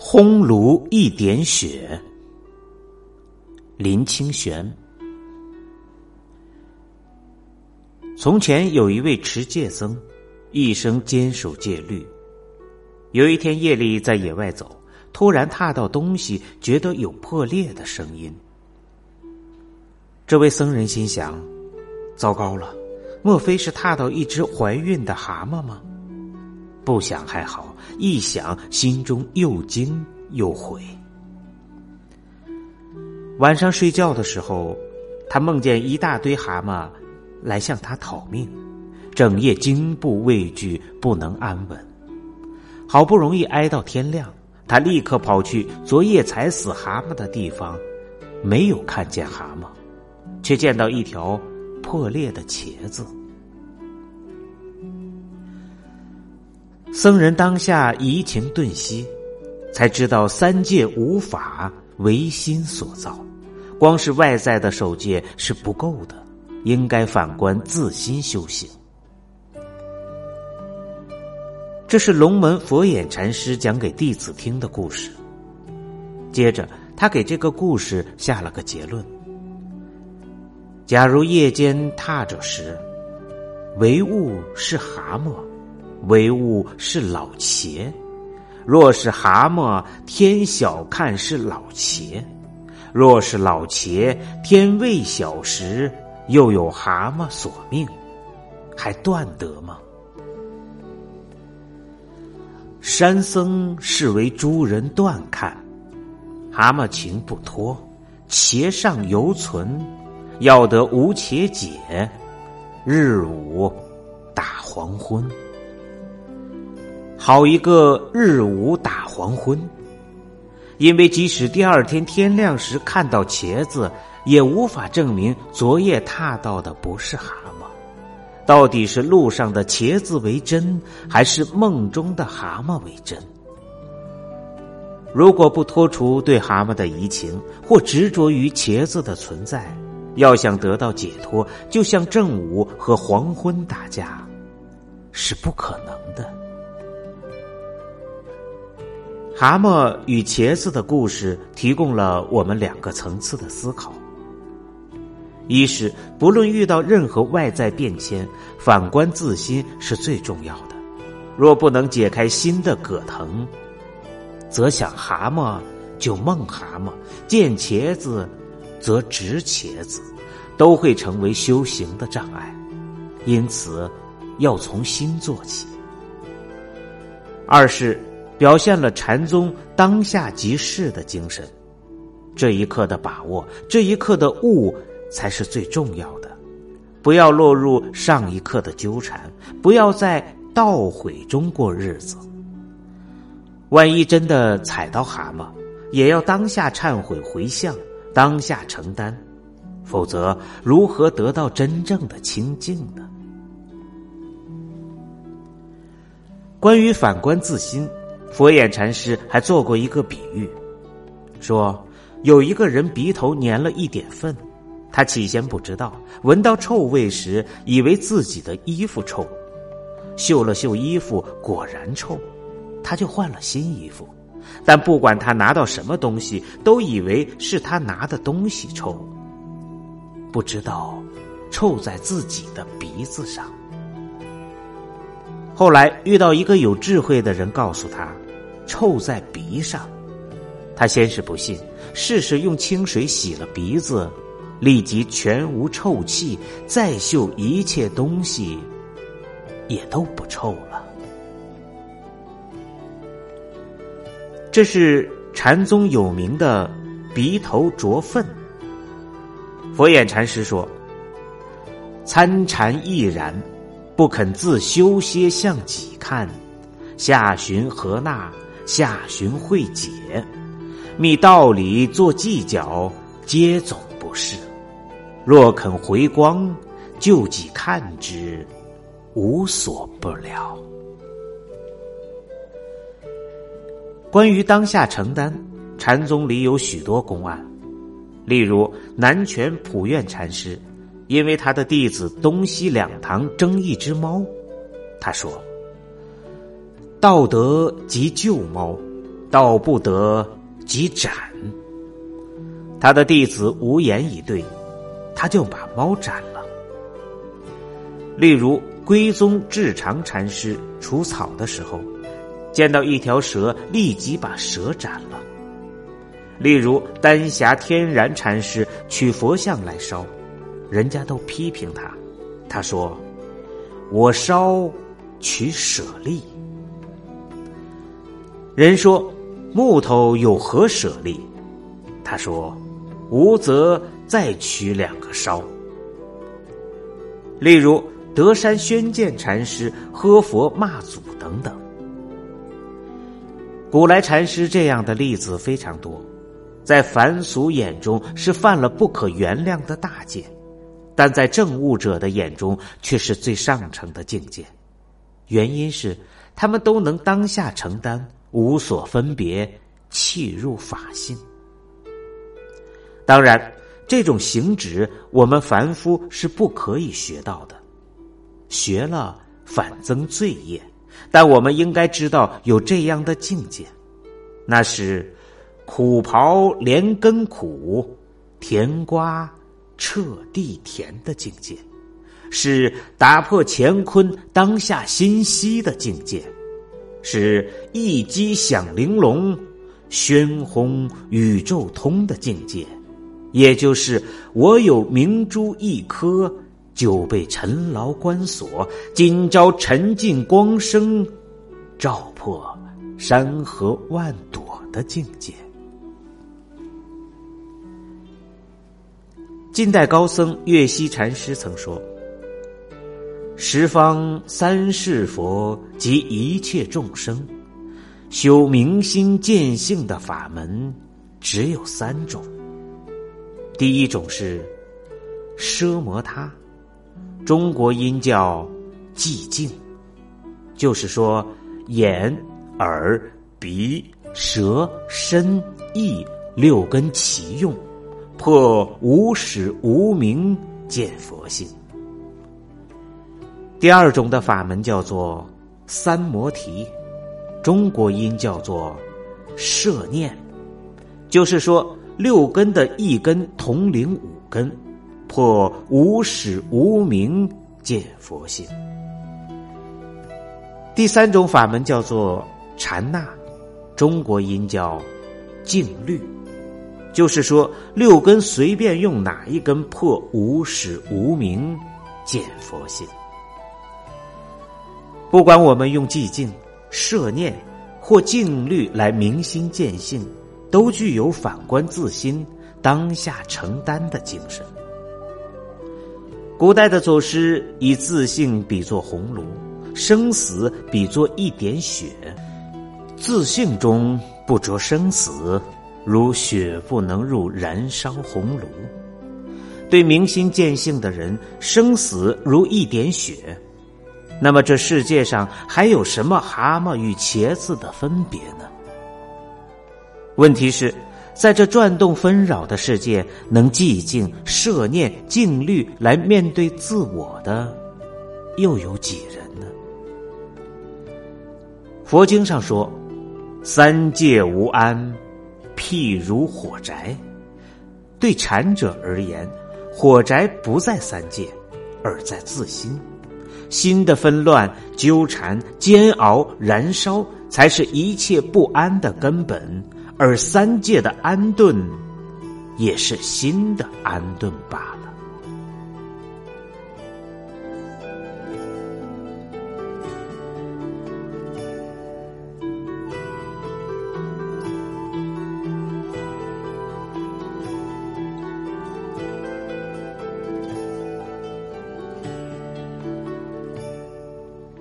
烘炉一点雪，林清玄。从前有一位持戒僧，一生坚守戒律。有一天夜里在野外走，突然踏到东西，觉得有破裂的声音。这位僧人心想：糟糕了，莫非是踏到一只怀孕的蛤蟆吗？不想还好，一想心中又惊又悔。晚上睡觉的时候，他梦见一大堆蛤蟆来向他讨命，整夜惊怖畏惧，不能安稳。好不容易挨到天亮，他立刻跑去昨夜踩死蛤蟆的地方，没有看见蛤蟆，却见到一条破裂的茄子。僧人当下移情顿息，才知道三界无法唯心所造，光是外在的守戒是不够的，应该反观自心修行。这是龙门佛眼禅师讲给弟子听的故事。接着，他给这个故事下了个结论：假如夜间踏着时，唯物是蛤蟆。唯物是老茄，若是蛤蟆，天小看是老茄；若是老茄，天未晓时，又有蛤蟆索命，还断得吗？山僧视为诸人断看，蛤蟆情不脱，茄上犹存，要得无茄解，日午打黄昏。好一个日午打黄昏！因为即使第二天天亮时看到茄子，也无法证明昨夜踏到的不是蛤蟆。到底是路上的茄子为真，还是梦中的蛤蟆为真？如果不脱除对蛤蟆的移情，或执着于茄子的存在，要想得到解脱，就像正午和黄昏打架，是不可能的。蛤蟆与茄子的故事提供了我们两个层次的思考：一是不论遇到任何外在变迁，反观自心是最重要的。若不能解开心的葛藤，则想蛤蟆就梦蛤蟆，见茄子则执茄子，都会成为修行的障碍。因此，要从心做起。二是。表现了禅宗当下即事的精神，这一刻的把握，这一刻的悟，才是最重要的。不要落入上一刻的纠缠，不要在倒悔中过日子。万一真的踩到蛤蟆，也要当下忏悔回向，当下承担，否则如何得到真正的清净呢？关于反观自心。佛眼禅师还做过一个比喻，说有一个人鼻头粘了一点粪，他起先不知道，闻到臭味时以为自己的衣服臭，嗅了嗅衣服果然臭，他就换了新衣服，但不管他拿到什么东西，都以为是他拿的东西臭，不知道臭在自己的鼻子上。后来遇到一个有智慧的人，告诉他，臭在鼻上。他先是不信，试试用清水洗了鼻子，立即全无臭气，再嗅一切东西，也都不臭了。这是禅宗有名的鼻头着粪。佛眼禅师说：“参禅亦然。”不肯自修些向己看，下寻何那？下寻慧解，觅道理做计较，皆总不是。若肯回光，就己看之，无所不了。关于当下承担，禅宗里有许多公案，例如南泉普愿禅师。因为他的弟子东西两堂争一只猫，他说：“道德即救猫，道不得，即斩。他的弟子无言以对，他就把猫斩了。例如，归宗智长禅师除草的时候，见到一条蛇，立即把蛇斩了。例如，丹霞天然禅师取佛像来烧，人家都批评他，他说：“我烧取舍利。”人说：“木头有何舍利？”他说：“无则再取两个烧。”例如，德山宣鉴禅师喝佛骂祖等等。古来禅师这样的例子非常多。在凡俗眼中是犯了不可原谅的大戒，但在证悟者的眼中却是最上乘的境界。原因是他们都能当下承担，无所分别，契入法性。当然，这种行止我们凡夫是不可以学到的，学了反增罪业。但我们应该知道有这样的境界，那是。苦刨连根苦，甜瓜彻地甜的境界，是打破乾坤当下心息的境界，是一击响玲珑，喧轰宇宙通的境界，也就是我有明珠一颗，就被尘劳关锁，今朝沉尽光生，照破山河万朵的境界。近代高僧月溪禅师曾说：“十方三世佛及一切众生，修明心见性的法门只有三种。第一种是奢摩他，中国音叫寂静，就是说眼、耳、鼻、舌、身、意六根齐用。”破无始无明见佛性。第二种的法门叫做三摩提，中国音叫做摄念，就是说六根的一根统领五根，破无始无明见佛性。第三种法门叫做禅那，中国音叫静虑。就是说，六根随便用哪一根破无始无明，见佛性。不管我们用寂静、摄念或静虑来明心见性，都具有反观自心、当下承担的精神。古代的祖师以自性比作红炉，生死比作一点血，自性中不着生死。如血不能入燃烧红炉，对明心见性的人，生死如一点血。那么这世界上还有什么蛤蟆与茄子的分别呢？问题是，在这转动纷扰的世界，能寂静摄念静虑来面对自我的，又有几人呢？佛经上说：“三界无安。”譬如火宅，对禅者而言，火宅不在三界，而在自心。心的纷乱、纠缠、煎熬、燃烧，才是一切不安的根本。而三界的安顿，也是心的安顿罢了。